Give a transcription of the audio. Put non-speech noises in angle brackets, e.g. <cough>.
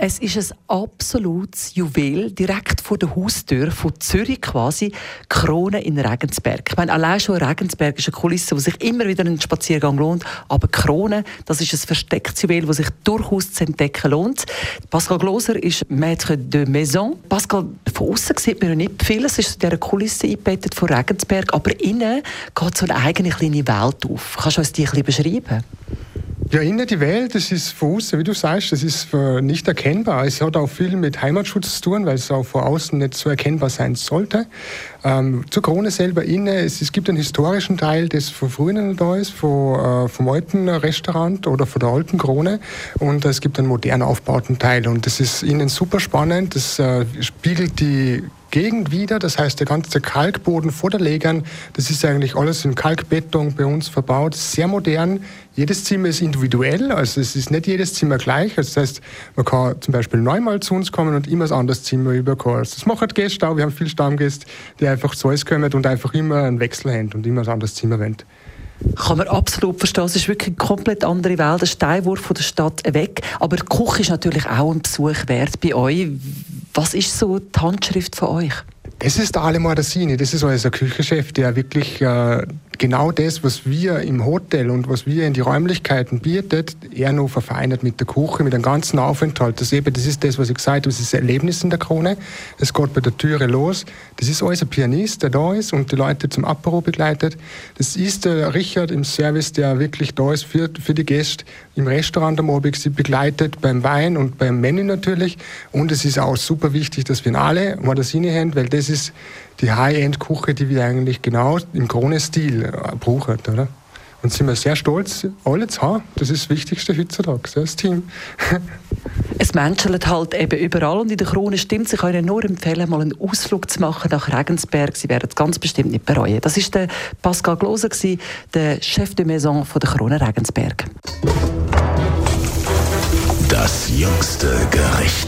Es ist ein absolutes Juwel direkt vor der Haustür von Zürich quasi, Krone in Regensberg. Ich meine, allein schon Regensberg ist eine Kulisse, wo sich immer wieder ein Spaziergang lohnt, aber Krone, das ist ein verstecktes Juwel, das sich durchaus zu entdecken lohnt. Pascal Gloser ist Maître de Maison. Pascal, von außen sieht man ja nicht viel, es ist in dieser Kulisse eingebettet von Regensberg, aber innen geht so eine eigene kleine Welt auf. Kannst du uns die ein bisschen beschreiben? Ja, innen die Welt, das ist von außen, wie du sagst, das ist nicht erkennbar. Es hat auch viel mit Heimatschutz zu tun, weil es auch von außen nicht so erkennbar sein sollte. Ähm, zur Krone selber innen, es, es, gibt einen historischen Teil, das von früher da ist, von, äh, vom alten Restaurant oder von der alten Krone. Und es gibt einen modern aufgebauten Teil. Und das ist innen super spannend. Das äh, spiegelt die Gegend wieder. Das heißt, der ganze Kalkboden vor der Legern, das ist eigentlich alles in Kalkbeton bei uns verbaut. Sehr modern. Jedes Zimmer ist individuell, also es ist nicht jedes Zimmer gleich. Also das heißt, man kann zum Beispiel neunmal zu uns kommen und immer ein anderes Zimmer überkommen. Also das machen Gäste auch. Wir haben viele Stammgäste, die einfach zu uns kommen und einfach immer einen Wechsel haben und immer ein anderes Zimmer wollen. Kann man absolut verstehen. Es ist wirklich eine komplett andere Welt, ein Steinwurf von der Stadt weg. Aber die Küche ist natürlich auch ein Besuch wert bei euch. Was ist so die Handschrift von euch? Das ist der Ale Mordassini, das ist unser Küchenchef, der wirklich äh, genau das, was wir im Hotel und was wir in die Räumlichkeiten bietet, er noch verfeinert mit der Küche, mit dem ganzen Aufenthalt. Das, eben, das ist das, was ich gesagt habe, das ist das Erlebnis in der Krone. Es geht bei der Türe los. Das ist alles ein Pianist, der da ist und die Leute zum Apero begleitet. Das ist der Richard im Service, der wirklich da ist für, für die Gäste. Im Restaurant am Abend sie begleitet beim Wein und beim Menü natürlich. Und es ist auch super wichtig, dass wir alle Mordassini haben, weil das ist die High-End-Küche, die wir eigentlich genau im Krone-Stil äh, brauchen, oder? Und sind wir sehr stolz, alle zu haben. Das ist das Wichtigste heutzutage, das Team. <laughs> es menschelt halt eben überall und in der Krone stimmt. Ich kann Ihnen nur empfehlen, mal einen Ausflug zu machen nach Regensberg. Sie werden es ganz bestimmt nicht bereuen. Das war der Pascal Gloser, der Chef de Maison von der Krone Regensberg. Das jüngste Gericht.